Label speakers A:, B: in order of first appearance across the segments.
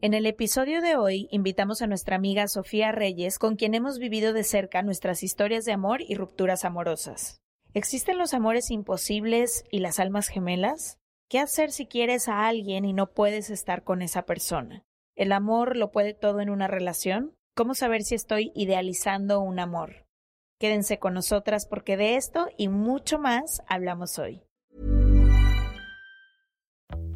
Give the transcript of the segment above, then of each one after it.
A: En el episodio de hoy invitamos a nuestra amiga Sofía Reyes, con quien hemos vivido de cerca nuestras historias de amor y rupturas amorosas. ¿Existen los amores imposibles y las almas gemelas? ¿Qué hacer si quieres a alguien y no puedes estar con esa persona? ¿El amor lo puede todo en una relación? ¿Cómo saber si estoy idealizando un amor? Quédense con nosotras porque de esto y mucho más hablamos hoy.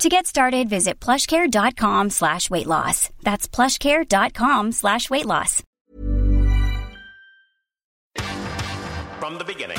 B: To get started, visit plushcare.com slash weight loss. That's plushcare.com slash weight loss.
C: From the beginning.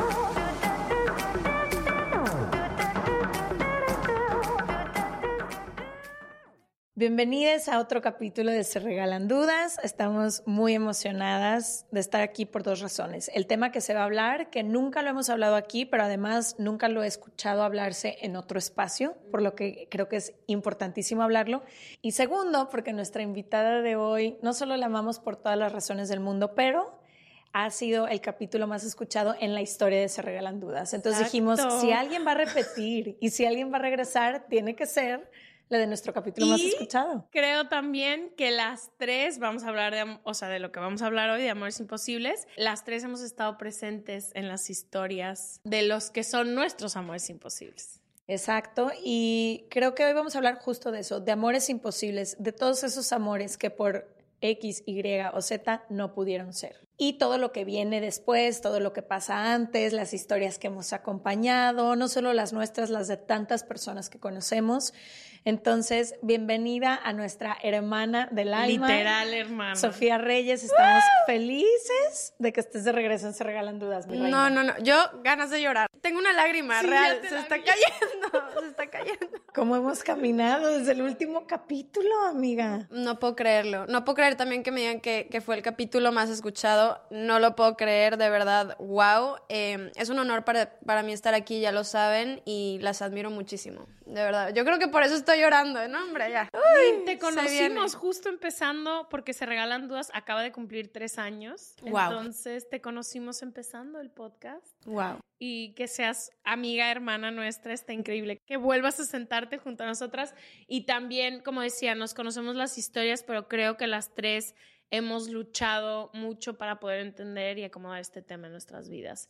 A: Bienvenidos a otro capítulo de Se Regalan Dudas. Estamos muy emocionadas de estar aquí por dos razones. El tema que se va a hablar, que nunca lo hemos hablado aquí, pero además nunca lo he escuchado hablarse en otro espacio, por lo que creo que es importantísimo hablarlo. Y segundo, porque nuestra invitada de hoy no solo la amamos por todas las razones del mundo, pero ha sido el capítulo más escuchado en la historia de Se Regalan Dudas. Entonces dijimos,
D: Exacto.
A: si alguien va a repetir y si alguien va a regresar, tiene que ser la de nuestro capítulo más escuchado.
D: Creo también que las tres, vamos a hablar de, o sea, de lo que vamos a hablar hoy, de Amores Imposibles, las tres hemos estado presentes en las historias de los que son nuestros amores imposibles.
A: Exacto, y creo que hoy vamos a hablar justo de eso, de amores imposibles, de todos esos amores que por X, Y o Z no pudieron ser. Y todo lo que viene después, todo lo que pasa antes, las historias que hemos acompañado, no solo las nuestras, las de tantas personas que conocemos. Entonces, bienvenida a nuestra hermana del alma.
D: Literal, hermano.
A: Sofía Reyes, estamos felices de que estés de regreso en Se Regalan Dudas, mi reina.
E: No, no, no. Yo ganas de llorar. Tengo una lágrima
D: Sí,
E: real. Se
D: la
E: está
D: vi.
E: cayendo. Se está cayendo.
A: ¿Cómo hemos caminado desde el último capítulo, amiga?
E: No puedo creerlo. No puedo creer también que me digan que, que fue el capítulo más escuchado. No lo puedo creer, de verdad. Wow. Eh, es un honor para, para mí estar aquí, ya lo saben, y las admiro muchísimo. De verdad. Yo creo que por eso estoy llorando, ¿no, hombre? Ya.
D: Te conocimos justo empezando porque se regalan dudas. Acaba de cumplir tres años.
E: Guau.
D: Entonces te conocimos empezando el podcast.
E: Wow.
D: Y que seas amiga, hermana nuestra, está increíble. Que vuelvas a sentarte junto a nosotras. Y también, como decía, nos conocemos las historias, pero creo que las tres hemos luchado mucho para poder entender y acomodar este tema en nuestras vidas.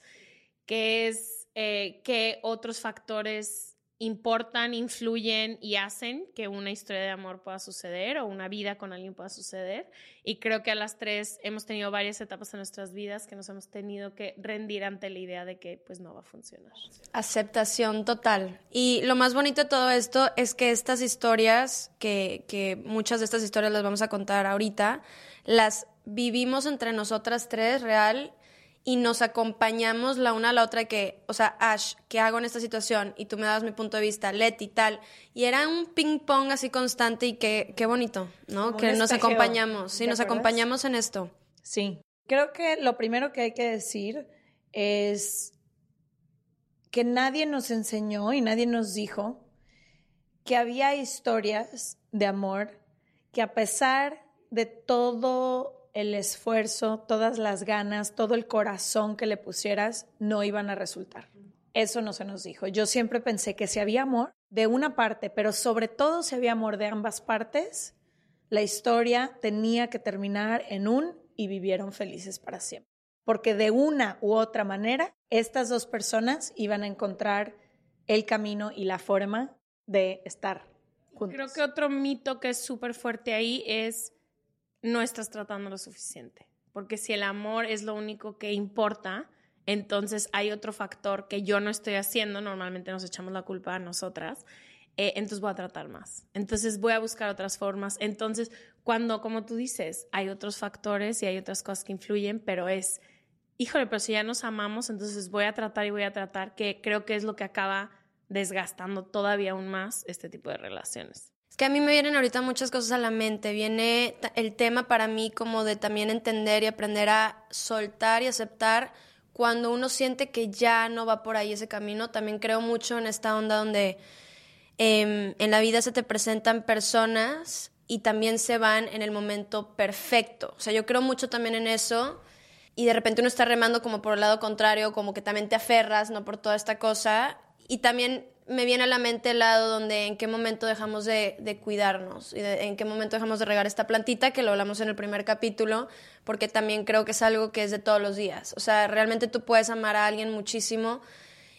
D: Que es eh, otros factores importan, influyen y hacen que una historia de amor pueda suceder o una vida con alguien pueda suceder. Y creo que a las tres hemos tenido varias etapas en nuestras vidas que nos hemos tenido que rendir ante la idea de que pues no va a funcionar.
E: Aceptación total. Y lo más bonito de todo esto es que estas historias, que, que muchas de estas historias las vamos a contar ahorita, las vivimos entre nosotras tres real y nos acompañamos la una a la otra que, o sea, Ash, ¿qué hago en esta situación? Y tú me dabas mi punto de vista, Leti, tal. Y era un ping pong así constante y qué, qué bonito, ¿no?
A: Como
E: que nos acompañamos, sí,
A: ¿te
E: nos
A: acuerdas?
E: acompañamos en esto.
A: Sí. Creo que lo primero que hay que decir es que nadie nos enseñó y nadie nos dijo que había historias de amor que a pesar de todo el esfuerzo, todas las ganas, todo el corazón que le pusieras, no iban a resultar. Eso no se nos dijo. Yo siempre pensé que si había amor de una parte, pero sobre todo si había amor de ambas partes, la historia tenía que terminar en un y vivieron felices para siempre. Porque de una u otra manera, estas dos personas iban a encontrar el camino y la forma de estar juntos.
D: Creo que otro mito que es súper fuerte ahí es no estás tratando lo suficiente. Porque si el amor es lo único que importa, entonces hay otro factor que yo no estoy haciendo, normalmente nos echamos la culpa a nosotras, eh, entonces voy a tratar más. Entonces voy a buscar otras formas. Entonces, cuando, como tú dices, hay otros factores y hay otras cosas que influyen, pero es, híjole, pero si ya nos amamos, entonces voy a tratar y voy a tratar, que creo que es lo que acaba desgastando todavía aún más este tipo de relaciones.
E: Es que a mí me vienen ahorita muchas cosas a la mente. Viene el tema para mí como de también entender y aprender a soltar y aceptar cuando uno siente que ya no va por ahí ese camino. También creo mucho en esta onda donde em, en la vida se te presentan personas y también se van en el momento perfecto. O sea, yo creo mucho también en eso y de repente uno está remando como por el lado contrario, como que también te aferras, ¿no? Por toda esta cosa. Y también me viene a la mente el lado donde en qué momento dejamos de, cuidarnos y en qué momento dejamos de regar esta plantita, que lo hablamos en el primer capítulo, porque también creo que es algo que es de todos los días. O sea, realmente tú puedes amar a alguien muchísimo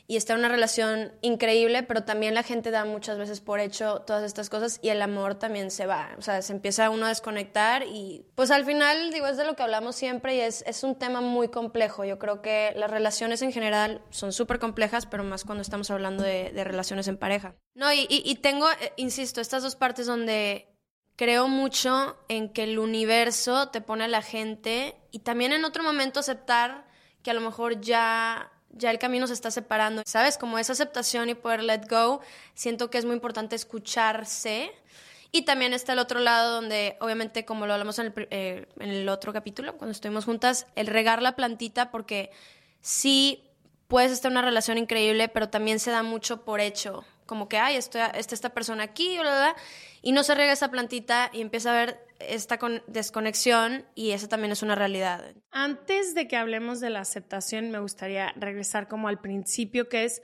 E: y está en una relación increíble, pero también la gente da muchas veces por hecho todas estas cosas y el amor también se va, o sea, se empieza uno a desconectar y pues al final, digo, es de lo que hablamos siempre y es, es un tema muy complejo. Yo creo que las relaciones en general son súper complejas, pero más cuando estamos hablando de, relaciones en pareja. No, y, y, y tengo, eh, insisto, estas dos partes donde creo mucho en que el universo te pone a la gente y también en otro momento aceptar que a lo mejor ya ya el camino se está separando, ¿sabes? Como esa aceptación y poder let go, siento que es muy importante escucharse. Y también está el otro lado donde, obviamente, como lo hablamos en el, eh, en el otro capítulo, cuando estuvimos juntas, el regar la plantita, porque sí puedes estar en una relación increíble, pero también se da mucho por hecho. Como que, ay, está esta persona aquí, y no se riega esa plantita y empieza a ver esta desconexión y eso también es una realidad.
D: Antes de que hablemos de la aceptación, me gustaría regresar como al principio, que es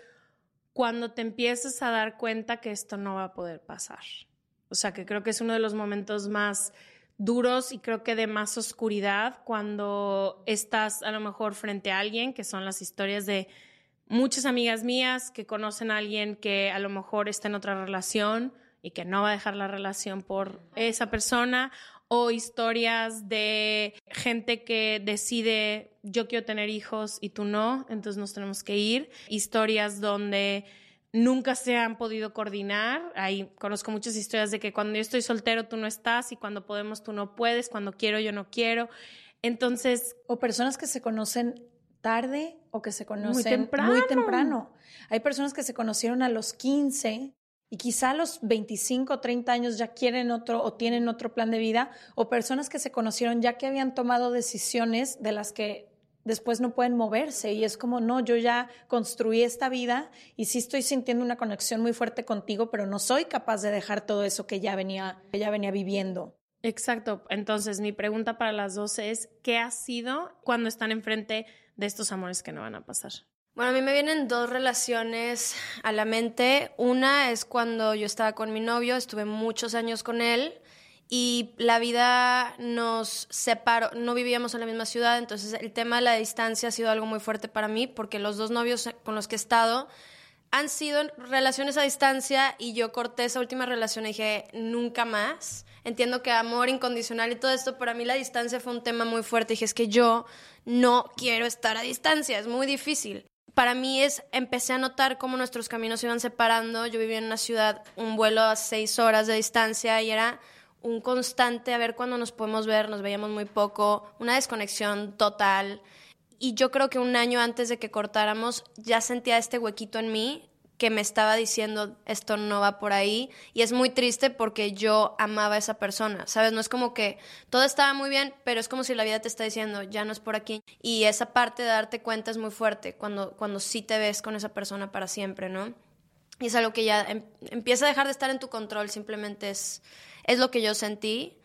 D: cuando te empiezas a dar cuenta que esto no va a poder pasar. O sea, que creo que es uno de los momentos más duros y creo que de más oscuridad cuando estás a lo mejor frente a alguien, que son las historias de muchas amigas mías que conocen a alguien que a lo mejor está en otra relación y que no va a dejar la relación por esa persona o historias de gente que decide yo quiero tener hijos y tú no, entonces nos tenemos que ir, historias donde nunca se han podido coordinar. Ahí conozco muchas historias de que cuando yo estoy soltero tú no estás y cuando podemos tú no puedes, cuando quiero yo no quiero. Entonces,
A: o personas que se conocen tarde o que se conocen muy temprano. Muy temprano. Hay personas que se conocieron a los 15 y quizá a los 25 o 30 años ya quieren otro o tienen otro plan de vida, o personas que se conocieron ya que habían tomado decisiones de las que después no pueden moverse y es como, no, yo ya construí esta vida y sí estoy sintiendo una conexión muy fuerte contigo, pero no soy capaz de dejar todo eso que ya venía, que ya venía viviendo.
D: Exacto. Entonces, mi pregunta para las dos es, ¿qué ha sido cuando están enfrente de estos amores que no van a pasar?
E: Bueno, a mí me vienen dos relaciones a la mente. Una es cuando yo estaba con mi novio, estuve muchos años con él y la vida nos separó, no vivíamos en la misma ciudad, entonces el tema de la distancia ha sido algo muy fuerte para mí porque los dos novios con los que he estado han sido relaciones a distancia y yo corté esa última relación y dije, nunca más. Entiendo que amor incondicional y todo esto, para mí la distancia fue un tema muy fuerte. Dije, es que yo no quiero estar a distancia, es muy difícil para mí es, empecé a notar cómo nuestros caminos se iban separando. Yo vivía en una ciudad, un vuelo a seis horas de distancia y era un constante a ver cuándo nos podemos ver, nos veíamos muy poco, una desconexión total. Y yo creo que un año antes de que cortáramos ya sentía este huequito en mí que me estaba diciendo esto no va por ahí y es muy triste porque yo amaba a esa persona, ¿sabes? No es como que todo estaba muy bien, pero es como si la vida te está diciendo ya no es por aquí y esa parte de darte cuenta es muy fuerte cuando, cuando sí te ves con esa persona para siempre, ¿no? Y es algo que ya em- empieza a dejar de estar en tu control, simplemente es, es lo que yo sentí.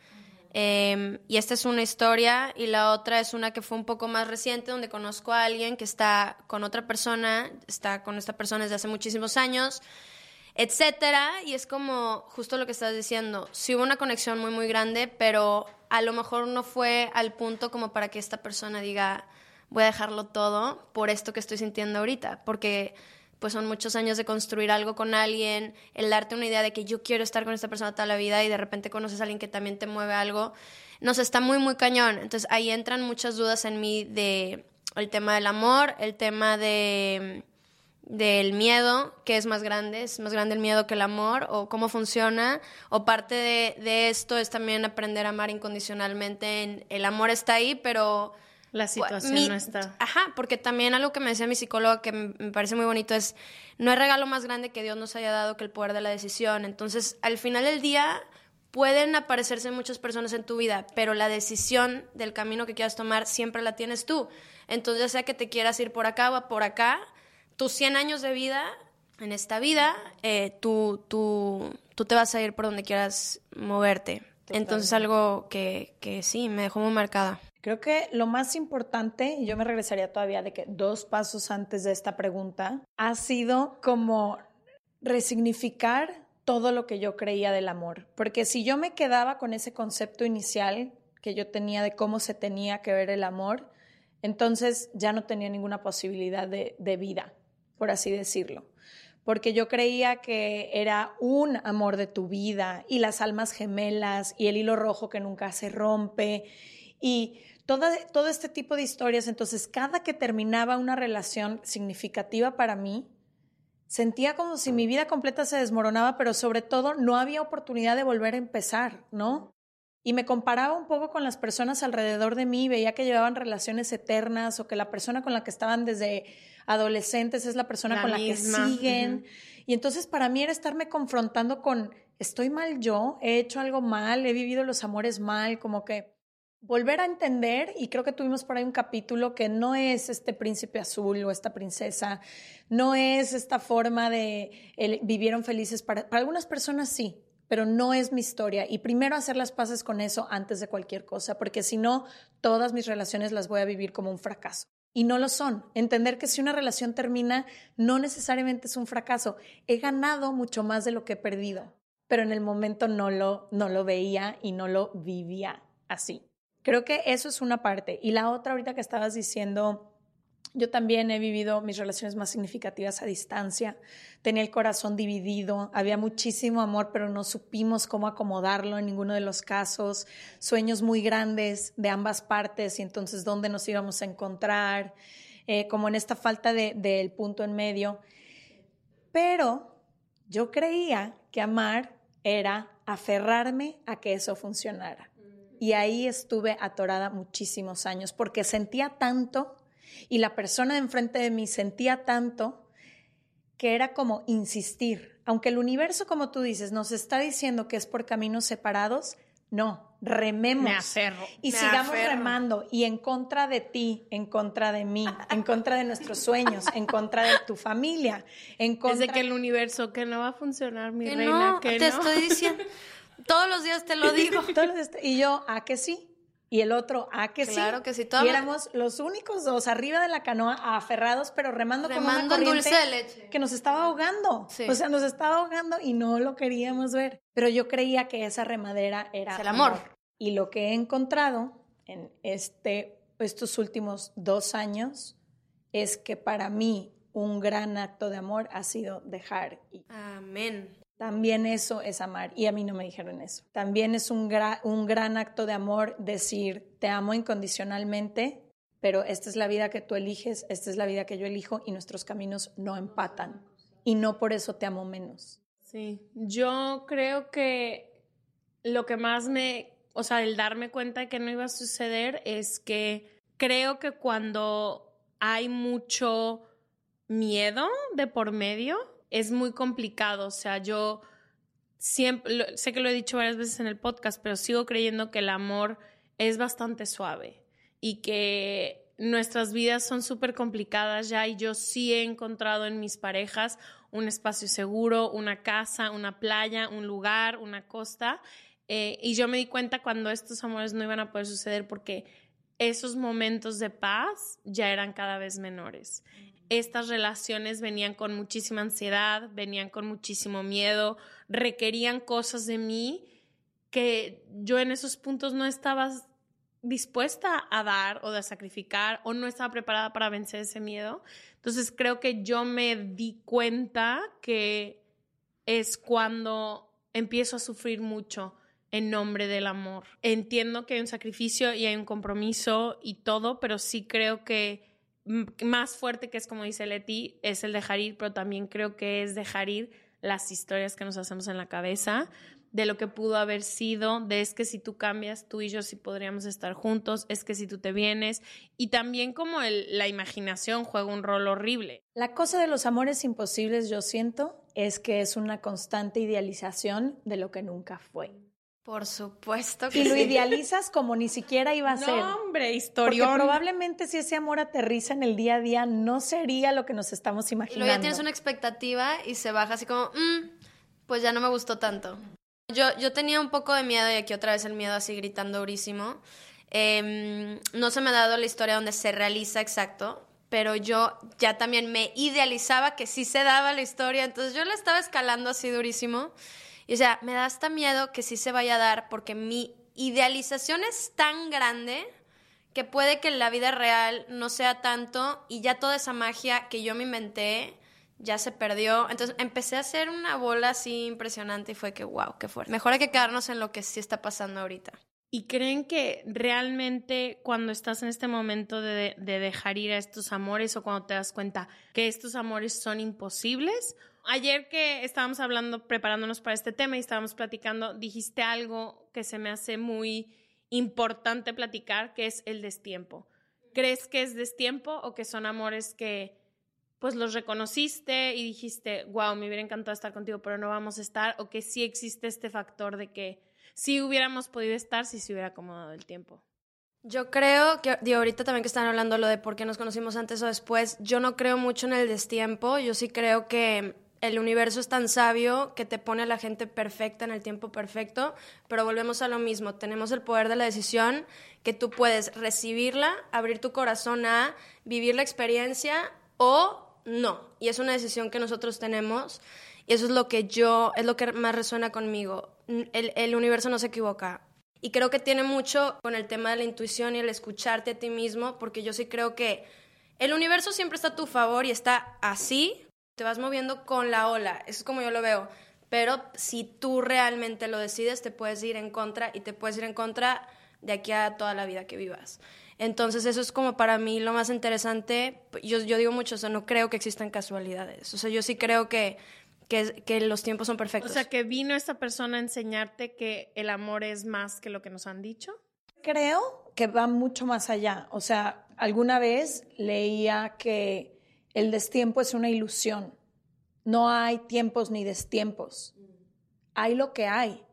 E: Em, y esta es una historia y la otra es una que fue un poco más reciente, donde conozco a alguien que está con otra persona, está con esta persona desde hace muchísimos años, etcétera. Y es como justo lo que estás diciendo. Sí hubo una conexión muy, muy grande, pero a lo mejor no fue al punto como para que esta persona diga, voy a dejarlo todo por esto que estoy sintiendo ahorita. Porque pues son muchos años de construir algo con alguien, el darte una idea de que yo quiero estar con esta persona toda la vida y de repente conoces a alguien que también te mueve algo, nos está muy, muy cañón. Entonces ahí entran muchas dudas en mí de el tema del amor, el tema de del miedo, que es más grande, es más grande el miedo que el amor, o cómo funciona, o parte de, de esto es también aprender a amar incondicionalmente. En- el amor está ahí, pero
D: La situación
E: mi-
D: no está.
E: Ajá, porque también algo que me decía mi psicóloga que me parece muy bonito es, no hay regalo más grande que Dios nos haya dado que el poder de la decisión. Entonces, al final del día, pueden aparecerse muchas personas en tu vida, pero la decisión del camino que quieras tomar siempre la tienes tú. Entonces, ya sea que te quieras ir por acá o por acá, tus 100 años de vida, en esta vida, eh, tú, tú, tú te vas a ir por donde quieras moverte. Entonces, algo que, que sí, me dejó muy marcada.
A: Creo que lo más importante, y yo me regresaría todavía de que dos pasos antes de esta pregunta, ha sido como resignificar todo lo que yo creía del amor. Porque si yo me quedaba con ese concepto inicial que yo tenía de cómo se tenía que ver el amor, entonces ya no tenía ninguna posibilidad de, de vida, por así decirlo. Porque yo creía que era un amor de tu vida y las almas gemelas y el hilo rojo que nunca se rompe y toda, todo este tipo de historias. Entonces, cada que terminaba una relación significativa para mí, sentía como si mi vida completa se desmoronaba, pero sobre todo no había oportunidad de volver a empezar, ¿no? Y me comparaba un poco con las personas alrededor de mí, veía que llevaban relaciones eternas o que la persona con la que estaban desde adolescentes es la persona
D: La
A: con la que siguen. Y entonces para mí era estarme confrontando con, estoy mal yo, he hecho algo mal, he vivido los amores mal, como que volver a entender, y creo que tuvimos por ahí un capítulo que no es este príncipe azul o esta princesa, no es esta forma de el- vivieron felices, para, para algunas personas sí, pero no es mi historia. Y primero hacer las paces con eso antes de cualquier cosa, porque si no, todas mis relaciones las voy a vivir como un fracaso. Y no lo son. Entender que si una relación termina, no necesariamente es un fracaso. He ganado mucho más de lo que he perdido, pero en el momento no lo, no lo veía y no lo vivía así. Creo que eso es una parte. Y la otra, ahorita que estabas diciendo, yo también he vivido mis relaciones más significativas a distancia. Tenía el corazón dividido, había muchísimo amor, pero no supimos cómo acomodarlo en ninguno de los casos. Sueños muy grandes de ambas partes y entonces dónde nos íbamos a encontrar, eh, como en esta falta de- del punto en medio. Pero yo creía que amar era aferrarme a que eso funcionara. Y ahí estuve atorada muchísimos años porque sentía tanto y la persona de enfrente de mí sentía tanto que era como insistir. Aunque el universo, como tú dices, nos está diciendo que es por caminos separados, no, rememos.
D: Me aferro.
A: Y
E: Me
A: sigamos
E: aferro.
A: remando y en contra de ti, en contra de mí, en contra de nuestros sueños, en contra de tu familia, en contra
D: Desde que el universo, que no va a funcionar, mi
E: Que
D: reina,
E: no,
D: que
E: te
D: no.
E: estoy diciendo. Todos los días te lo digo.
A: Todos los est- y yo, ¿a que sí? Y el otro, ¿a que sí?
E: Claro que sí,
A: Y éramos los únicos dos arriba de la canoa, aferrados, pero remando, una
E: Remando en
A: corriente
E: dulce de leche.
A: que nos estaba ahogando.
E: Sí.
A: O sea, nos estaba ahogando y no lo queríamos ver. Pero yo creía que esa remadera era
E: Es el amor.
A: Y lo que he encontrado en este, estos últimos dos años es que para mí un gran acto de amor ha sido dejar.
E: Amén.
A: También eso es amar. Y a mí no me dijeron eso. También es un, gra- un gran acto de amor decir, te amo incondicionalmente, pero esta es la vida que tú eliges, esta es la vida que yo elijo y nuestros caminos no empatan. Y no por eso te amo menos.
D: Sí, yo creo que lo que más me, o sea, el darme cuenta de que no iba a suceder es que creo que cuando hay mucho miedo de por medio, es muy complicado. O sea, yo siempre, sé que lo he dicho varias veces en el podcast, pero sigo creyendo que el amor es bastante suave y que nuestras vidas son súper complicadas ya y yo sí he encontrado en mis parejas un espacio seguro, una casa, una playa, un lugar, una costa. Eh, y yo me di cuenta cuando estos amores no iban a poder suceder porque esos momentos de paz ya eran cada vez menores. Estas relaciones venían con muchísima ansiedad, venían con muchísimo miedo, requerían cosas de mí que yo en esos puntos no estaba dispuesta a dar o a sacrificar o no estaba preparada para vencer ese miedo. Entonces creo que yo me di cuenta que es cuando empiezo a sufrir mucho en nombre del amor. Entiendo que hay un sacrificio y hay un compromiso y todo, pero sí creo que más fuerte que es como dice Leti es el dejar ir, pero también creo que es dejar ir las historias que nos hacemos en la cabeza, de lo que pudo haber sido, de es que si tú cambias, tú y yo sí podríamos estar juntos, es que si tú te vienes, y también como la imaginación juega un rol horrible.
A: La cosa de los amores imposibles, yo siento, es que es una constante idealización de lo que nunca fue.
E: Por supuesto que
A: Y lo idealizas como ni siquiera iba a ser.
D: Hombre, historia.
A: Porque probablemente si ese amor aterriza en el día a día, no sería lo que nos estamos imaginando.
E: Y luego ya tienes una expectativa y se baja así como, mm, pues ya no me gustó tanto. Yo, yo tenía un poco de miedo y aquí otra vez el miedo así gritando durísimo. Em, no se me ha dado la historia donde se realiza exacto, pero yo ya también me idealizaba que sí se daba la historia, entonces yo la estaba escalando así durísimo. Y o sea, me da hasta miedo que sí se vaya a dar porque mi idealización es tan grande que puede que la vida real no sea tanto y ya toda esa magia que yo me inventé ya se perdió. Entonces empecé a hacer una bola así impresionante y fue que, wow, qué fuerte. Mejor hay que quedarnos en lo que sí está pasando ahorita.
D: ¿Y creen que realmente cuando estás en este momento de, de, dejar ir a estos amores o cuando te das cuenta que estos amores son imposibles? Ayer que estábamos hablando, preparándonos para este tema y estábamos platicando, dijiste algo que se me hace muy importante platicar, que es el destiempo. ¿Crees que es destiempo o que son amores que pues los reconociste y dijiste, wow, me hubiera encantado estar contigo, pero no vamos a estar, o que sí existe este factor de que sí hubiéramos podido estar si se hubiera acomodado el tiempo.
E: Yo creo que, digo, ahorita también que están hablando lo de por qué nos conocimos antes o después, yo no creo mucho en el destiempo, yo sí creo que el universo es tan sabio que te pone a la gente perfecta en el tiempo perfecto, pero volvemos a lo mismo, tenemos el poder de la decisión que tú puedes recibirla, abrir tu corazón a vivir la experiencia o no. Y es una decisión que nosotros tenemos. Y eso es lo que yo, es lo que más resuena conmigo. El, el, universo no se equivoca. Y creo que tiene mucho con el tema de la intuición y el escucharte a ti mismo, porque yo sí creo que el universo siempre está a tu favor y está así, te vas moviendo con la ola. Eso es como yo lo veo. Pero si tú realmente lo decides, te puedes ir en contra y te puedes ir en contra de aquí a toda la vida que vivas. Entonces eso es como para mí lo más interesante. Yo, yo digo mucho, o sea, no creo que existan casualidades. O sea, yo sí creo que, que, que, los tiempos son perfectos.
D: O sea, que vino esta persona a enseñarte que el amor es más que lo que nos han dicho.
A: Creo que va mucho más allá. O sea, alguna vez leía que el destiempo es una ilusión. No hay tiempos ni destiempos. Hay lo que hay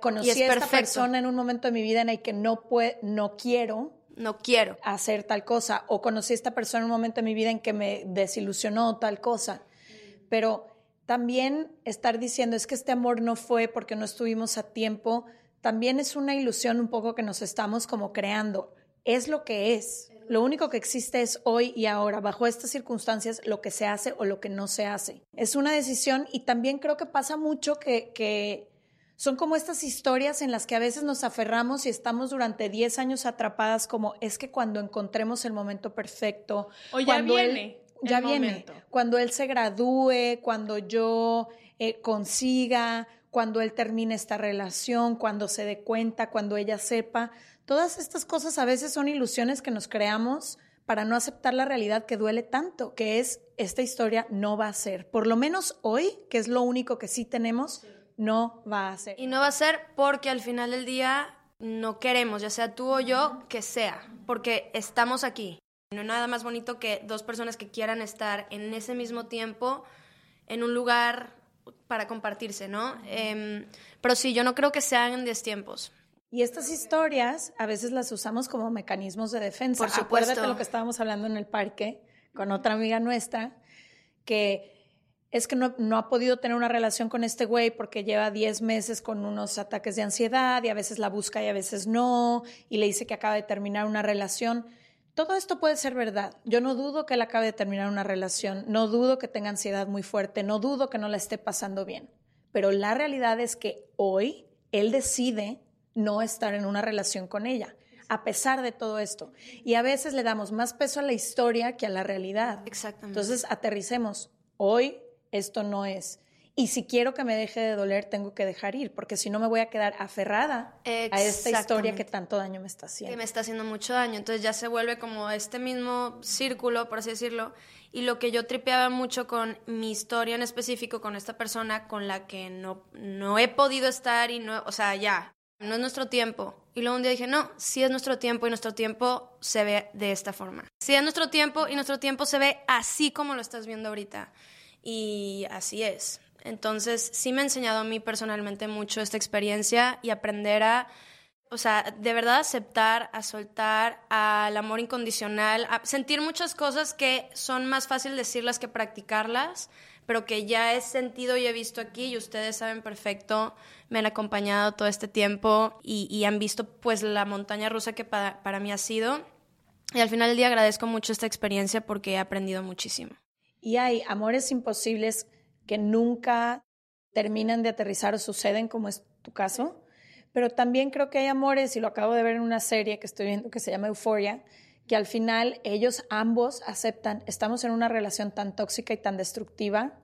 A: conocí a esta persona en un momento de mi vida en el que no, puede, no quiero
E: no quiero
A: hacer tal cosa o conocí a esta persona en un momento de mi vida en que me desilusionó tal cosa. Pero también estar diciendo es que este amor no fue porque no estuvimos a tiempo, también es una ilusión un poco que nos estamos como creando. Es lo que es. Lo único que existe es hoy y ahora, bajo estas circunstancias, lo que se hace o lo que no se hace. Es una decisión y también creo que pasa mucho que, que son como estas historias en las que a veces nos aferramos y estamos durante 10 años atrapadas como es que cuando encontremos el momento perfecto,
D: o ya viene.
A: ya viene. Cuando él se gradúe, cuando yo eh, consiga, cuando él termine esta relación, cuando se dé cuenta, cuando ella sepa. Todas estas cosas a veces son ilusiones que nos creamos para no aceptar la realidad que duele tanto, que es esta historia no va a ser. Por lo menos hoy, que es lo único que sí tenemos, no va a ser.
E: Y no va a ser porque al final del día no queremos, ya sea tú o yo, que sea, porque estamos aquí. No hay nada más bonito que dos personas que quieran estar en ese mismo tiempo en un lugar para compartirse, ¿no? Eh, pero sí, yo no creo que sean en tiempos.
A: Y estas historias a veces las usamos como mecanismos de defensa.
E: Por supuesto.
A: Acuérdate lo que estábamos hablando en el parque con otra amiga nuestra, que es que no, no, ha podido tener una relación con este güey porque lleva 10 meses con unos ataques de ansiedad y a veces la busca y a veces no, y le dice que acaba de terminar una relación. Todo esto puede ser verdad. Yo no dudo que él acabe de terminar una relación, no dudo que tenga ansiedad muy fuerte, no dudo que no la esté pasando bien. Pero la realidad es que hoy él decide no estar en una relación con ella, a pesar de todo esto. Y a veces le damos más peso a la historia que a la realidad.
E: Exactamente.
A: Entonces, aterricemos. Hoy esto no es. Y si quiero que me deje de doler, tengo que dejar ir, porque si no me voy a quedar aferrada a esta historia que tanto daño me está haciendo.
E: Que me está haciendo mucho daño. Entonces ya se vuelve como este mismo círculo, por así decirlo. Y lo que yo tripeaba mucho con mi historia en específico, con esta persona con la que no, no he podido estar y no, o sea, ya, no es nuestro tiempo. Y luego un día dije, no, sí es nuestro tiempo y nuestro tiempo se ve de esta forma. Sí es nuestro tiempo y nuestro tiempo se ve así como lo estás viendo ahorita. Y así es. Entonces, sí me ha enseñado a mí personalmente mucho esta experiencia y aprender a, o sea, de verdad aceptar, a soltar, al amor incondicional, a sentir muchas cosas que son más fácil decirlas que practicarlas, pero que ya he sentido y he visto aquí y ustedes saben perfecto, me han acompañado todo este tiempo y, han visto pues la montaña rusa que para, para mí ha sido. Y al final del día agradezco mucho esta experiencia porque he aprendido muchísimo.
A: Y hay amores imposibles que nunca terminan de aterrizar o suceden, como es tu caso. Pero también creo que hay amores, y lo acabo de ver en una serie que estoy viendo que se llama Euphoria, que al final ellos ambos aceptan, estamos en una relación tan tóxica y tan destructiva,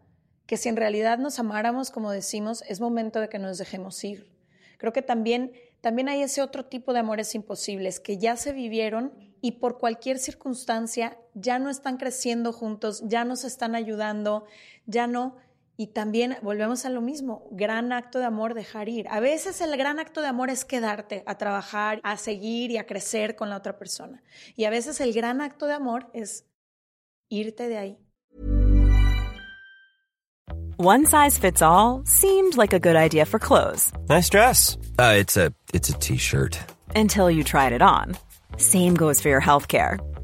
A: que si en realidad nos amáramos, como decimos, es momento de que nos dejemos ir. Creo que también, también hay ese otro tipo de amores imposibles que ya se vivieron y por cualquier circunstancia ya no están creciendo juntos, ya no se están ayudando, ya no. Y también volvemos a lo mismo, gran acto de amor dejar ir. A veces el gran acto de amor es quedarte a trabajar, a seguir y a crecer con la otra persona. Y a veces el gran acto de amor es irte de ahí.
F: One size fits all seemed like a good idea for clothes.
G: Nice dress. Uh, it's a it's a t-shirt.
F: Until you tried it on. Same goes for your healthcare.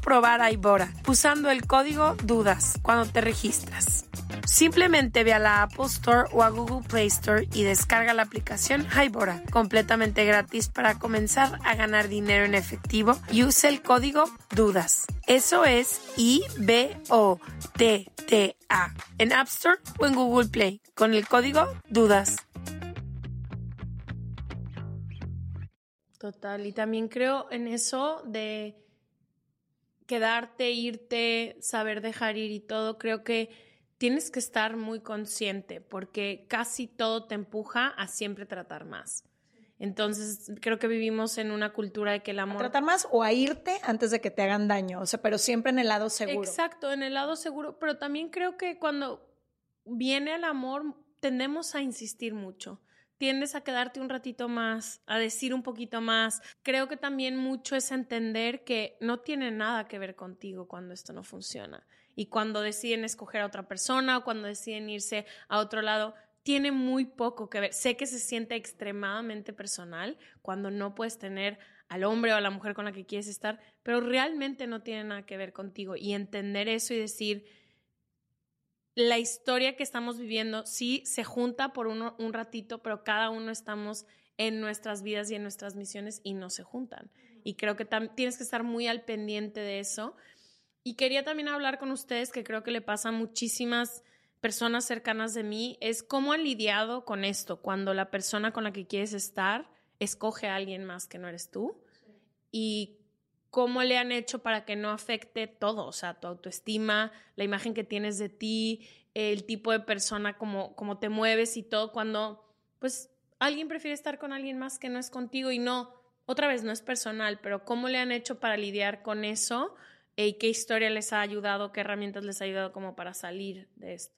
H: probar Hybora usando el código DUDAS cuando te registras. Simplemente ve a la Apple Store o a Google Play Store y descarga la aplicación Hybora, completamente gratis para comenzar a ganar dinero en efectivo y use el código DUDAS. Eso es I-B-O-T-T-A. En App Store o en Google Play. Con el código DUDAS.
D: Total, y también creo en eso de quedarte, irte, saber dejar ir y todo, creo que tienes que estar muy consciente porque casi todo te empuja a siempre tratar más. Entonces, creo que vivimos en una cultura de que el amor...
A: A tratar más o a irte antes de que te hagan daño, o sea, pero siempre en el lado seguro.
D: Exacto, en el lado seguro, pero también creo que cuando viene el amor tendemos a insistir mucho. Tiendes a quedarte un ratito más, a decir un poquito más. Creo que también mucho es entender que no tiene nada que ver contigo cuando esto no funciona. Y cuando deciden escoger a otra persona o cuando deciden irse a otro lado, tiene muy poco que ver. Sé que se siente extremadamente personal cuando no puedes tener al hombre o a la mujer con la que quieres estar, pero realmente no tiene nada que ver contigo. Y entender eso y decir, la historia que estamos viviendo sí se junta por uno, un ratito, pero cada uno estamos en nuestras vidas y en nuestras misiones y no se juntan. Y creo que tienes que estar muy al pendiente de eso. Y quería también hablar con ustedes, que creo que le pasa a muchísimas personas cercanas de mí, es cómo han lidiado con esto, cuando la persona con la que quieres estar escoge a alguien más que no eres tú. Y cómo le han hecho para que no afecte todo, o sea, tu autoestima, la imagen que tienes de ti, el tipo de persona, como, como te mueves y todo, cuando pues alguien prefiere estar con alguien más que no es contigo y no, otra vez no es personal, pero cómo le han hecho para lidiar con eso y qué historia les ha ayudado, qué herramientas les ha ayudado como para salir de esto.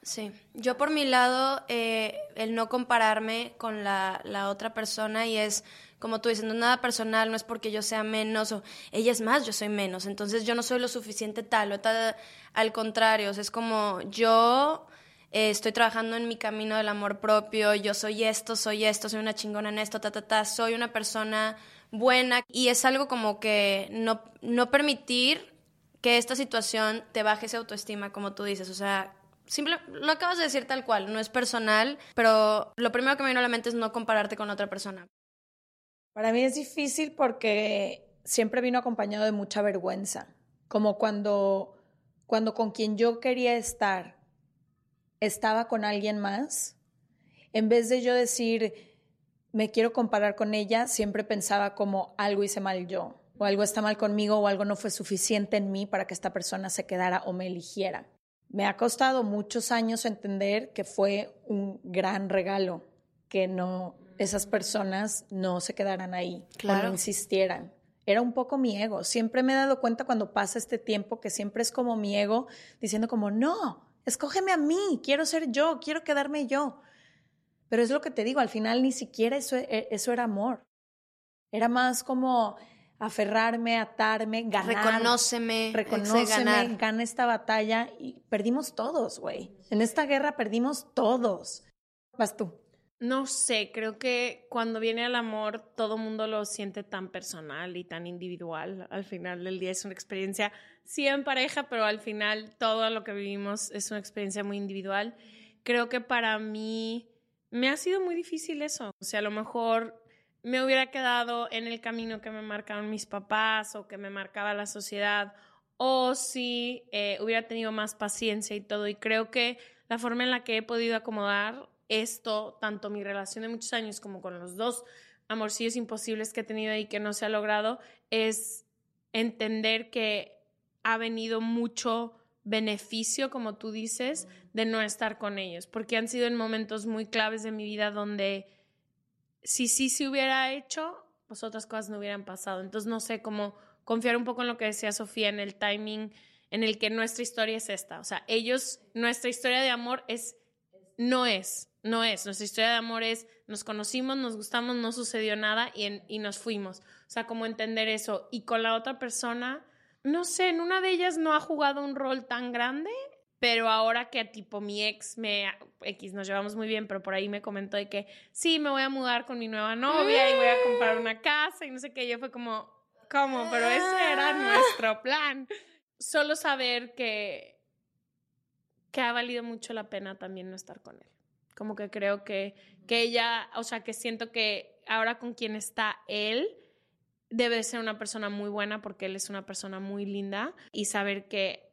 E: Sí, yo por mi lado, eh, el no compararme con la, la, otra persona y es, como tú dices, no es nada personal, no es porque yo sea menos o ella es más, yo soy menos, entonces yo no soy lo suficiente tal o tal, al contrario, es como yo eh, estoy trabajando en mi camino del amor propio, yo soy esto, soy esto, soy una chingona en esto, ta, ta, ta, soy una persona buena y es algo como que no, no permitir que esta situación te baje esa autoestima, como tú dices, o sea, Simple, lo acabas de decir tal cual, no es personal, pero lo primero que me vino a la mente es no compararte con otra persona.
A: Para mí es difícil porque siempre vino acompañado de mucha vergüenza, como cuando, cuando con quien yo quería estar estaba con alguien más, en vez de yo decir, me quiero comparar con ella, siempre pensaba como algo hice mal yo, o algo está mal conmigo, o algo no fue suficiente en mí para que esta persona se quedara o me eligiera. Me ha costado muchos años entender que fue un gran regalo, que no esas personas no se quedaran ahí, claro. no insistieran. Era un poco mi ego. Siempre me he dado cuenta cuando pasa este tiempo que siempre es como mi ego diciendo como, no, escógeme a mí, quiero ser yo, quiero quedarme yo. Pero es lo que te digo, al final ni siquiera eso, e, eso era amor. Era más como, aferrarme, atarme, ganar.
E: Reconóceme.
A: Reconóceme, ganar. gana esta batalla y perdimos todos, güey. En esta guerra perdimos todos. Vas tú.
D: No sé, creo que cuando viene el amor todo mundo lo siente tan personal y tan individual. Al final del día es una experiencia, sí en pareja, pero al final todo lo que vivimos es una experiencia muy individual. Creo que para mí me ha sido muy difícil eso. O sea, a lo mejor me hubiera quedado en el camino que me marcaron mis papás o que me marcaba la sociedad, o si eh, hubiera tenido más paciencia y todo. Y creo que la forma en la que he podido acomodar esto, tanto mi relación de muchos años como con los dos amorcillos imposibles que he tenido y que no se ha logrado, es entender que ha venido mucho beneficio, como tú dices, de no estar con ellos, porque han sido en momentos muy claves de mi vida donde si sí se hubiera hecho, pues otras cosas no hubieran pasado. Entonces no sé cómo confiar un poco en lo que decía Sofía, en el timing en el que nuestra historia es esta. O sea, ellos, nuestra historia de amor es, no es, no es. Nuestra historia de amor es, nos conocimos, nos gustamos, no sucedió nada y, y nos fuimos. O sea, cómo entender eso. Y con la otra persona, no sé, en una de ellas no ha jugado un rol tan grande pero ahora que tipo mi ex me X nos llevamos muy bien, pero por ahí me comentó de que sí, me voy a mudar con mi nueva novia y voy a comprar una casa y no sé qué, yo fue como ¿cómo? Pero ese era nuestro plan. Solo saber que que ha valido mucho la pena también no estar con él. Como que creo que que ella, o sea, que siento que ahora con quien está él debe de ser una persona muy buena porque él es una persona muy linda y saber que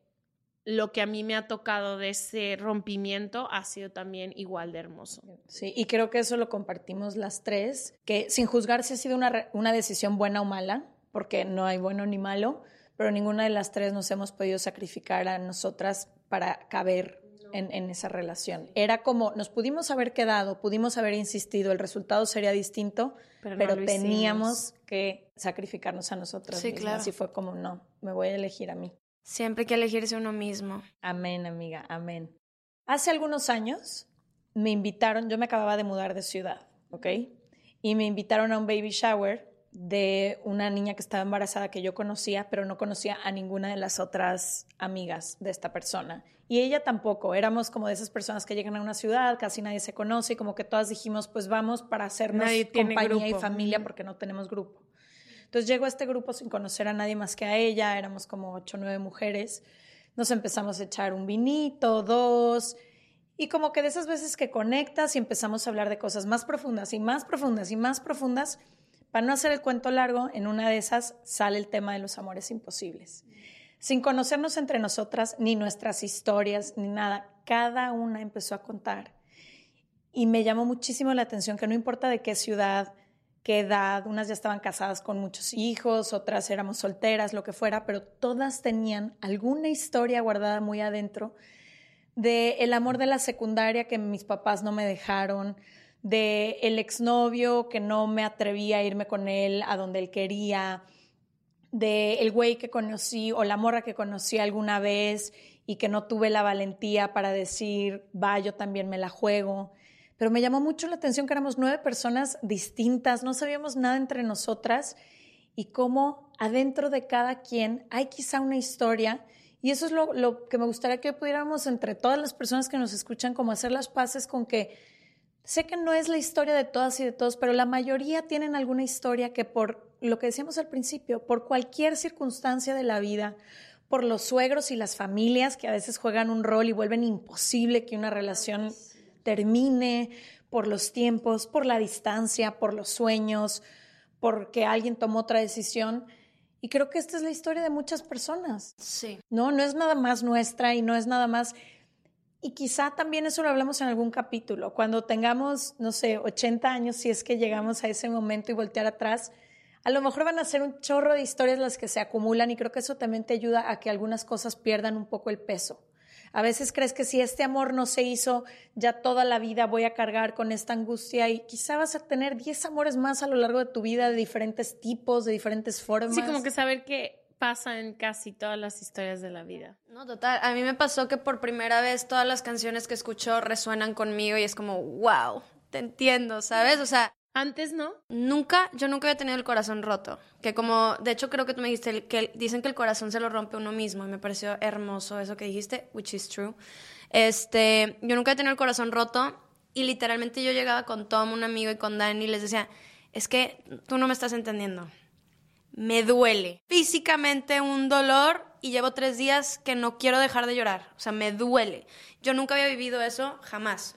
D: lo que a mí me ha tocado de ese rompimiento ha sido también igual de hermoso.
A: Sí, y creo que eso lo compartimos las tres, que sin juzgar si ha sido una, una decisión buena o mala, porque no hay bueno ni malo, pero ninguna de las tres nos hemos podido sacrificar a nosotras para caber en, en, esa relación. Era como, nos pudimos haber quedado, pudimos haber insistido, el resultado sería distinto, pero, teníamos que sacrificarnos a nosotras
E: sí. Claro.
A: Así fue como, no, me voy a elegir a mí.
E: Siempre hay que elegirse uno mismo.
A: Amén, amiga, amén. Hace algunos años me invitaron, yo me acababa de mudar de ciudad, ¿ok? Y me invitaron a un baby shower de una niña que estaba embarazada que yo conocía, pero no conocía a ninguna de las otras amigas de esta persona. Y ella tampoco, éramos como de esas personas que llegan a una ciudad, casi nadie se conoce y como que todas dijimos, pues vamos para hacernos compañía
D: grupo.
A: y familia porque no tenemos grupo. Entonces llego a este grupo sin conocer a nadie más que a ella, éramos como ocho o nueve mujeres, nos empezamos a echar un vinito, dos, y como que de esas veces que conectas y empezamos a hablar de cosas más profundas y más profundas y más profundas, para no hacer el cuento largo, en una de esas sale el tema de los amores imposibles. Sin conocernos entre nosotras, ni nuestras historias, ni nada, cada una empezó a contar. Y me llamó muchísimo la atención que no importa de qué ciudad, qué edad, unas ya estaban casadas con muchos hijos, otras éramos solteras, lo que fuera, pero todas tenían alguna historia guardada muy adentro de el amor de la secundaria que mis papás no me dejaron, de el exnovio que no me atrevía a irme con él a donde él quería, de el güey que conocí o la morra que conocí alguna vez y que no tuve la valentía para decir, va, yo también me la juego. Pero me llamó mucho la atención que éramos nueve personas distintas, no sabíamos nada entre nosotras y cómo adentro de cada quien hay quizá una historia. Y eso es lo, lo que me gustaría que pudiéramos entre todas las personas que nos escuchan, como hacer las paces con que sé que no es la historia de todas y de todos, pero la mayoría tienen alguna historia que por lo que decíamos al principio, por cualquier circunstancia de la vida, por los suegros y las familias que a veces juegan un rol y vuelven imposible que una relación termine, por los tiempos, por la distancia, por los sueños, porque alguien tomó otra decisión. Y creo que esta es la historia de muchas personas.
E: Sí.
A: No, no es nada más nuestra y no es nada más y quizá también eso lo hablamos en algún capítulo, cuando tengamos, no sé, 80 años, si es que llegamos a ese momento y voltear atrás, a lo mejor van a ser un chorro de historias las que se acumulan y creo que eso también te ayuda a que algunas cosas pierdan un poco el peso. A veces crees que si este amor no se hizo, ya toda la vida voy a cargar con esta angustia y quizá vas a tener 10 amores más a lo largo de tu vida de diferentes tipos, de diferentes formas.
D: Sí, como que saber que pasa en casi todas las historias de la vida.
E: No, total. A mí me pasó que por primera vez todas las canciones que escucho resuenan conmigo y es como, wow, te entiendo, ¿sabes? O sea,
D: antes no.
E: Nunca, yo nunca había tenido el corazón roto. Que como, de hecho creo que tú me dijiste que dicen que el corazón se lo rompe uno mismo y me pareció hermoso eso que dijiste, which is true. Este, yo nunca he tenido el corazón roto y literalmente yo llegaba con Tom, un amigo, y con Dani y les decía, es que tú no me estás entendiendo me duele. Físicamente un dolor y llevo tres días que no quiero dejar de llorar. O sea, me duele. Yo nunca había vivido eso, jamás.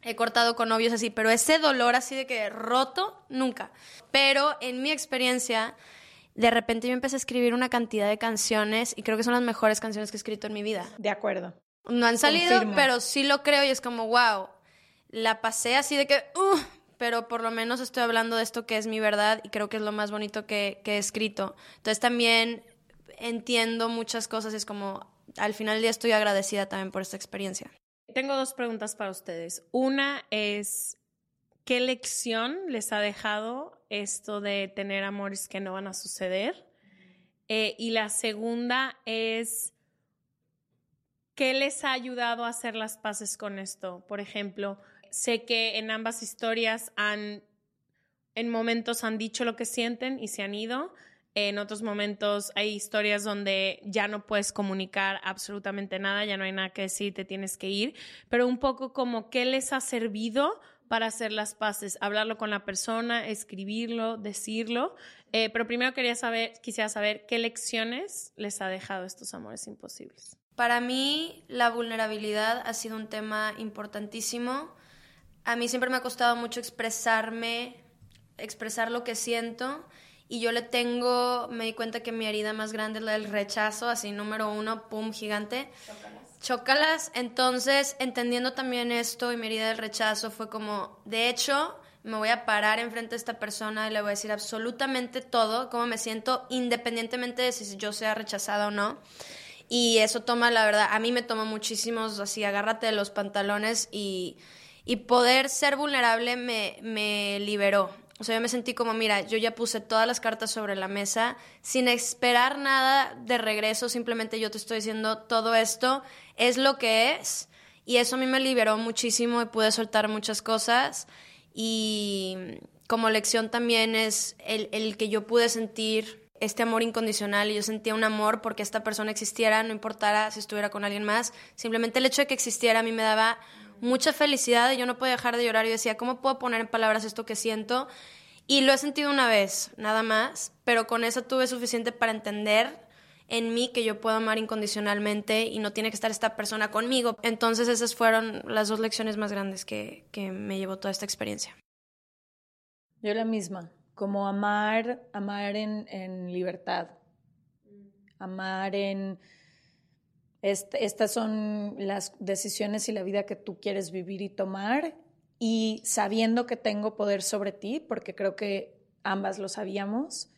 E: He cortado con novios así, pero ese dolor así de que roto, nunca. Pero en mi experiencia, de repente yo empecé a escribir una cantidad de canciones y creo que son las mejores canciones que he escrito en mi vida.
A: De acuerdo.
E: No han salido, Confirmo. pero sí lo creo y es como, wow, la pasé así de que, uh, pero por lo menos estoy hablando de esto que es mi verdad y creo que es lo más bonito que, he escrito. Entonces también entiendo muchas cosas, es como al final del día estoy agradecida también por esta experiencia.
D: Tengo dos preguntas para ustedes. Una es, ¿qué lección les ha dejado esto de tener amores que no van a suceder? Eh, y la segunda es, ¿qué les ha ayudado a hacer las paces con esto? Por ejemplo, sé que en ambas historias han, en momentos han dicho lo que sienten y se han ido. En otros momentos hay historias donde ya no puedes comunicar absolutamente nada, ya no hay nada que decir, te tienes que ir. Pero un poco como qué les ha servido para hacer las paces, hablarlo con la persona, escribirlo, decirlo. Eh, pero primero quería saber, quisiera saber qué lecciones les ha dejado estos amores imposibles.
E: Para mí, la vulnerabilidad ha sido un tema importantísimo a mí siempre me ha costado mucho expresarme, expresar lo que siento y yo le tengo, me di cuenta que mi herida más grande es la del rechazo, así número uno, pum, gigante. Chócalas. Chócalas. Entonces, entendiendo también esto y mi herida del rechazo, fue como, de hecho, me voy a parar enfrente de esta persona y le voy a decir absolutamente todo, cómo me siento, independientemente de si yo sea rechazada o no. Y eso toma, la verdad, a mí me toma muchísimos, así, agárrate de los pantalones y, y poder ser vulnerable me, me liberó. O sea, yo me sentí como, mira, yo ya puse todas las cartas sobre la mesa sin esperar nada de regreso, simplemente yo te estoy diciendo todo esto es lo que es. Y eso a mí me liberó muchísimo y pude soltar muchas cosas. Y como lección también es el, el que yo pude sentir este amor incondicional y yo sentía un amor porque esta persona existiera, no importara si estuviera con alguien más, simplemente el hecho de que existiera a mí me daba mucha felicidad y yo no podía dejar de llorar y decía, ¿cómo puedo poner en palabras esto que siento? Y lo he sentido una vez, nada más, pero con eso tuve suficiente para entender en mí que yo puedo amar incondicionalmente y no tiene que estar esta persona conmigo. Entonces esas fueron las dos lecciones más grandes que, que me llevó toda esta experiencia.
A: Yo la misma como amar, amar en, en libertad, amar en... estas son las decisiones y la vida que tú quieres vivir y tomar y sabiendo que tengo poder sobre ti, porque creo que ambas lo sabíamos,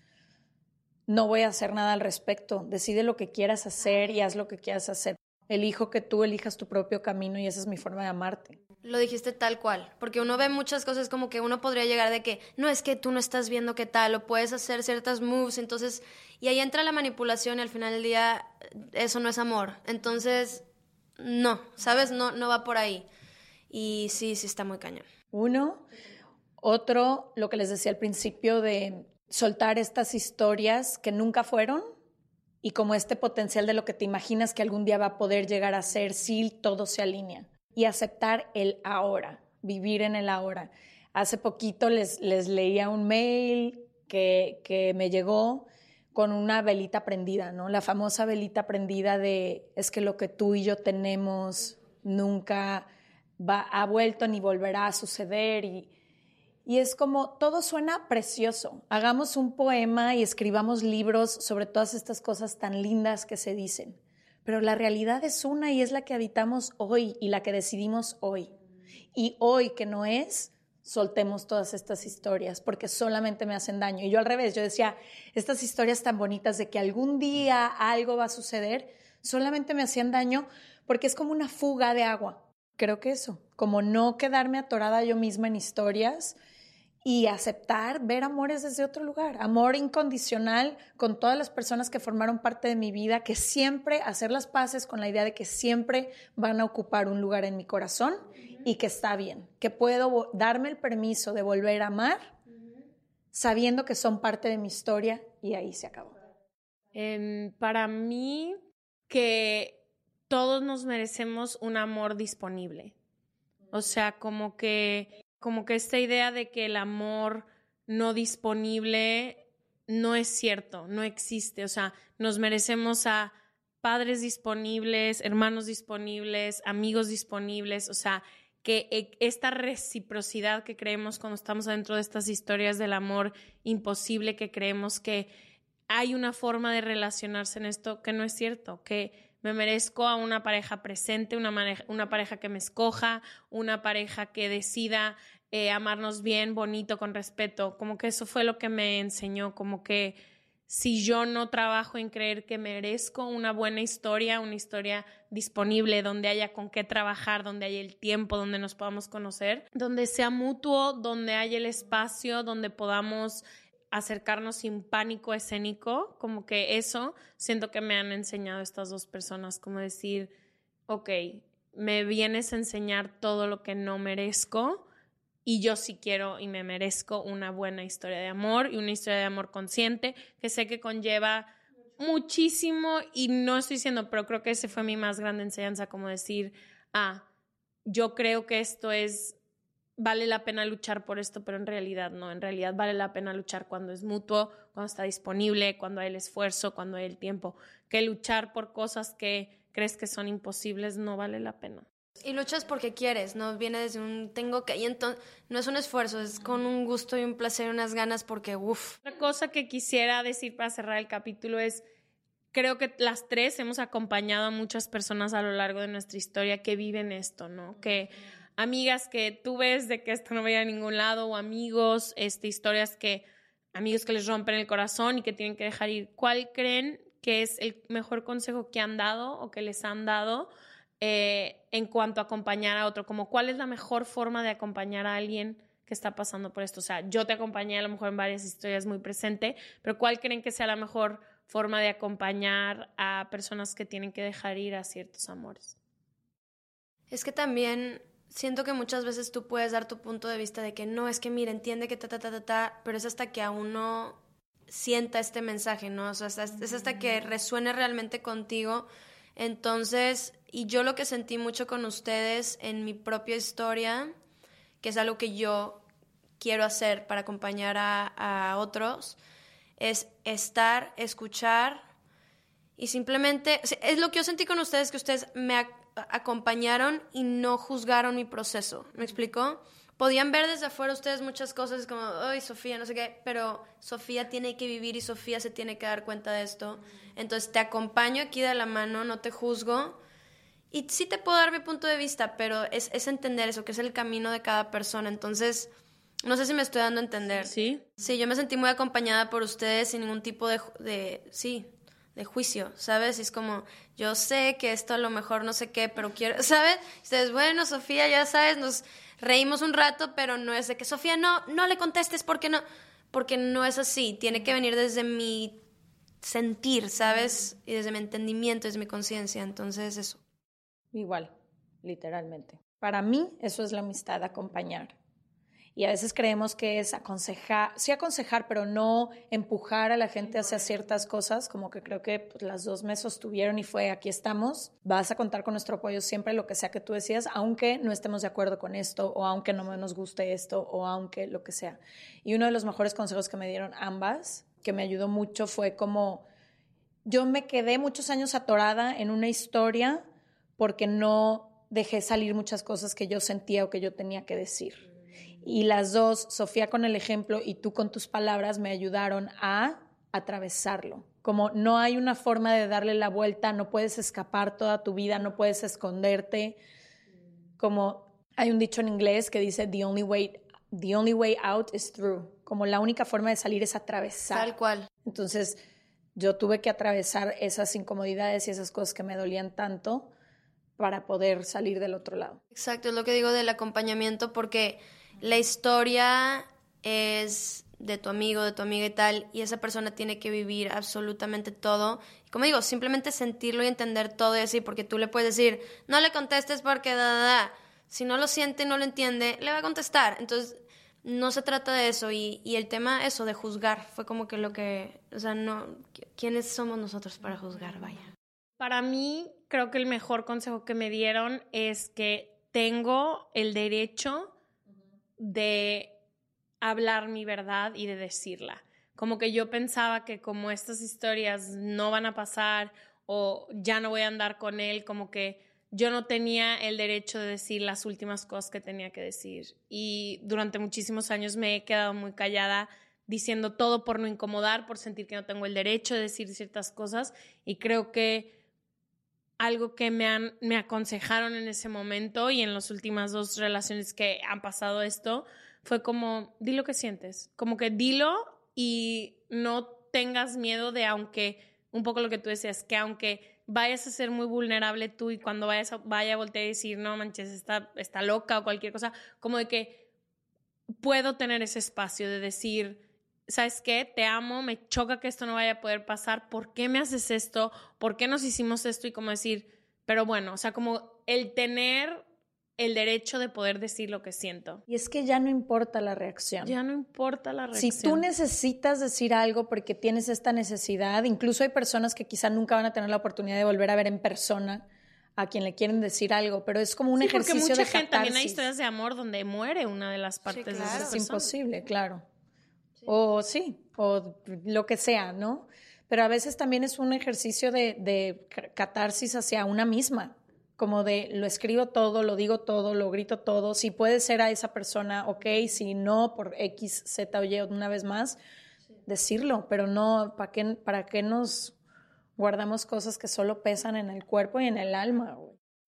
A: no voy a hacer nada al respecto. Decide lo que quieras hacer y haz lo que quieras hacer. Elijo que tú elijas tu propio camino y esa es mi forma de amarte.
E: Lo dijiste tal cual, porque uno ve muchas cosas como que uno podría llegar de que no es que tú no estás viendo qué tal o puedes hacer ciertas moves, entonces y ahí entra la manipulación y al final del día eso no es amor. Entonces, no, ¿sabes? No no va por ahí. Y sí, sí está muy cañón.
A: Uno, otro, lo que les decía al principio de soltar estas historias que nunca fueron y como este potencial de lo que te imaginas que algún día va a poder llegar a ser si todo se alinea y aceptar el ahora, vivir en el ahora. Hace poquito les, les leía un mail que, que me llegó con una velita prendida, ¿no? La famosa velita prendida de es que lo que tú y yo tenemos nunca va, ha vuelto ni volverá a suceder y, y es como todo suena precioso. Hagamos un poema y escribamos libros sobre todas estas cosas tan lindas que se dicen pero la realidad es una y es la que habitamos hoy y la que decidimos hoy. Y hoy que no es, soltemos todas estas historias porque solamente me hacen daño. Y yo al revés, yo decía, estas historias tan bonitas de que algún día algo va a suceder, solamente me hacían daño porque es como una fuga de agua. Creo que eso, como no quedarme atorada yo misma en historias y aceptar ver amores desde otro lugar, amor incondicional con todas las personas que formaron parte de mi vida, que siempre hacer las paces con la idea de que siempre van a ocupar un lugar en mi corazón y que está bien, que puedo darme el permiso de volver a amar sabiendo que son parte de mi historia y ahí se acabó.
D: Em, para mí, que todos nos merecemos un amor disponible. O sea, como que como que esta idea de que el amor no disponible no es cierto, no existe. O sea, nos merecemos a padres disponibles, hermanos disponibles, amigos disponibles, o sea, que e, esta reciprocidad que creemos cuando estamos dentro de estas historias del amor imposible, que creemos que hay una forma de relacionarse en esto que no es cierto, que me merezco a una pareja presente, una, pareja que me escoja, una pareja que decida eh, amarnos bien, bonito, con respeto. Como que eso fue lo que me enseñó, como que si yo no trabajo en creer que merezco una buena historia, una historia disponible, donde haya con qué trabajar, donde haya el tiempo, donde nos podamos conocer, donde sea mutuo, donde haya el espacio, donde podamos acercarnos sin pánico escénico, como que eso siento que me han enseñado estas dos personas, como decir, ok, me vienes a enseñar todo lo que no merezco y yo sí quiero y me merezco una buena historia de amor y una historia de amor consciente que sé que conlleva muchísimo y no estoy diciendo, pero creo que ese fue mi más grande enseñanza, como decir, ah, yo creo que esto es vale la pena luchar por esto, pero en realidad no, en realidad vale la pena luchar cuando es mutuo, cuando está disponible, cuando hay el esfuerzo, cuando hay el tiempo, que luchar por cosas que crees que son imposibles no vale la pena.
E: Y luchas porque quieres, no viene desde un tengo que, y entonces no es un esfuerzo, es con un gusto y un placer y unas ganas porque, uff.
D: Otra cosa que quisiera decir para cerrar el capítulo es, creo que las tres hemos acompañado a muchas personas a lo largo de nuestra historia que viven esto, ¿no? Que amigas que tú ves de que esto no vaya a ningún lado o amigos, este, historias que, amigos que les rompen el corazón y que tienen que dejar ir. ¿Cuál creen que es el mejor consejo que han dado o que les han dado? Eh, en cuanto a acompañar a otro, como cuál es la mejor forma de acompañar a alguien que está pasando por esto. O sea, yo te acompañé a lo mejor en varias historias muy presente, pero ¿cuál creen que sea la mejor forma de acompañar a personas que tienen que dejar ir a ciertos amores?
E: Es que también siento que muchas veces tú puedes dar tu punto de vista de que no, es que mira, entiende que ta, ta, ta, ta, ta, pero es hasta que a uno sienta este mensaje, ¿no? O sea, es hasta que resuene realmente contigo. Entonces, y yo lo que sentí mucho con ustedes en mi propia historia, que es algo que yo quiero hacer para acompañar a, otros, es estar, escuchar y simplemente, es lo que yo sentí con ustedes, que ustedes me acompañaron y no juzgaron mi proceso. ¿Me explicó? podían ver desde afuera ustedes muchas cosas como, ay, Sofía, no sé qué, pero Sofía tiene que vivir y Sofía se tiene que dar cuenta de esto. Entonces te acompaño aquí de la mano, no te juzgo. Y sí te puedo dar mi punto de vista, pero es, es entender eso, que es el camino de cada persona. Entonces, no sé si me estoy dando a entender.
D: Sí.
E: Sí, yo me sentí muy acompañada por ustedes sin ningún tipo de, de sí, de juicio, ¿sabes? Y es como, yo sé que esto a lo mejor no sé qué, pero quiero, ¿sabes? Ustedes, bueno, Sofía, ya sabes, nos reímos un rato, pero no es de que Sofía no, no le contestes porque no, porque no es así, tiene que venir desde mi sentir, ¿sabes? Y desde mi entendimiento, desde mi conciencia, entonces eso.
A: Igual, literalmente. Para mí eso es la amistad, acompañar. Y a veces creemos que es aconsejar, sí aconsejar, pero no empujar a la gente hacia ciertas cosas, como que creo que pues, las dos me sostuvieron y fue, aquí estamos, vas a contar con nuestro apoyo siempre, lo que sea que tú decías, aunque no estemos de acuerdo con esto, o aunque no nos guste esto, o aunque lo que sea. Y uno de los mejores consejos que me dieron ambas, que me ayudó mucho, fue como, yo me quedé muchos años atorada en una historia porque no dejé salir muchas cosas que yo sentía o que yo tenía que decir. Y las dos, Sofía con el ejemplo y tú con tus palabras, me ayudaron a atravesarlo. Como no hay una forma de darle la vuelta, no puedes escapar toda tu vida, no puedes esconderte. Como hay un dicho en inglés que dice, the only way, the only way out is through. Como la única forma de salir es atravesar.
E: Tal cual.
A: Entonces, yo tuve que atravesar esas incomodidades y esas cosas que me dolían tanto para poder salir del otro lado.
E: Exacto, es lo que digo del acompañamiento, porque la historia es de tu amigo, de tu amiga y tal, y esa persona tiene que vivir absolutamente todo. Como digo, simplemente sentirlo y entender todo y así, porque tú le puedes decir, no le contestes porque da, da, da. Si no lo siente y no lo entiende, le va a contestar. Entonces, no se trata de eso. Y, y el tema, eso, de juzgar, fue como que lo que, o sea, no, ¿quiénes somos nosotros para juzgar? Vaya.
D: Para mí, creo que el mejor consejo que me dieron es que tengo el derecho de hablar mi verdad y de decirla. Como que yo pensaba que como estas historias no van a pasar o ya no voy a andar con él, como que yo no tenía el derecho de decir las últimas cosas que tenía que decir. Y durante muchísimos años me he quedado muy callada diciendo todo por no incomodar, por sentir que no tengo el derecho de decir ciertas cosas. Y creo que algo que me, han, me aconsejaron en ese momento y en las últimas dos relaciones que han pasado esto, fue como, di lo que sientes, como que dilo y no tengas miedo de aunque, un poco lo que tú decías, que aunque vayas a ser muy vulnerable tú y cuando vayas a, vaya a voltear y decir, no manches, está, está loca o cualquier cosa, como de que puedo tener ese espacio de decir, ¿sabes qué? Te amo, me choca que esto no vaya a poder pasar, ¿por qué me haces esto? ¿Por qué nos hicimos esto? Y como decir, pero bueno, o sea, como el tener el derecho de poder decir lo que siento.
A: Y es que ya no importa la reacción.
D: Ya no importa la reacción.
A: Si tú necesitas decir algo porque tienes esta necesidad, incluso hay personas que quizá nunca van a tener la oportunidad de volver a ver en persona a quien le quieren decir algo, pero es como un ejercicio porque
D: mucha
A: de
D: gente también hay historias de amor donde muere una de las partes de esa
A: Es imposible, claro. O sí, o lo que sea, ¿no? Pero a veces también es un ejercicio de, catarsis hacia una misma, como de lo escribo todo, lo digo todo, lo grito todo. Si puede ser a esa persona, ok, si no, por X, Z o Y una vez más, decirlo, pero no, ¿para qué, para qué nos guardamos cosas que solo pesan en el cuerpo y en el alma?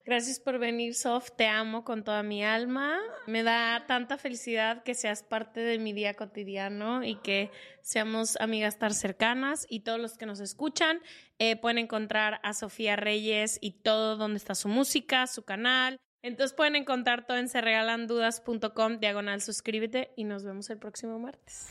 D: Gracias por venir, Sof. Te amo con toda mi alma. Me da tanta felicidad que seas parte de mi día cotidiano y que seamos amigas tan cercanas. Y todos los que nos escuchan eh, pueden encontrar a Sofía Reyes y todo donde está su música, su canal. Entonces pueden encontrar todo en serregalandudas.com, diagonal suscríbete y nos vemos el próximo martes.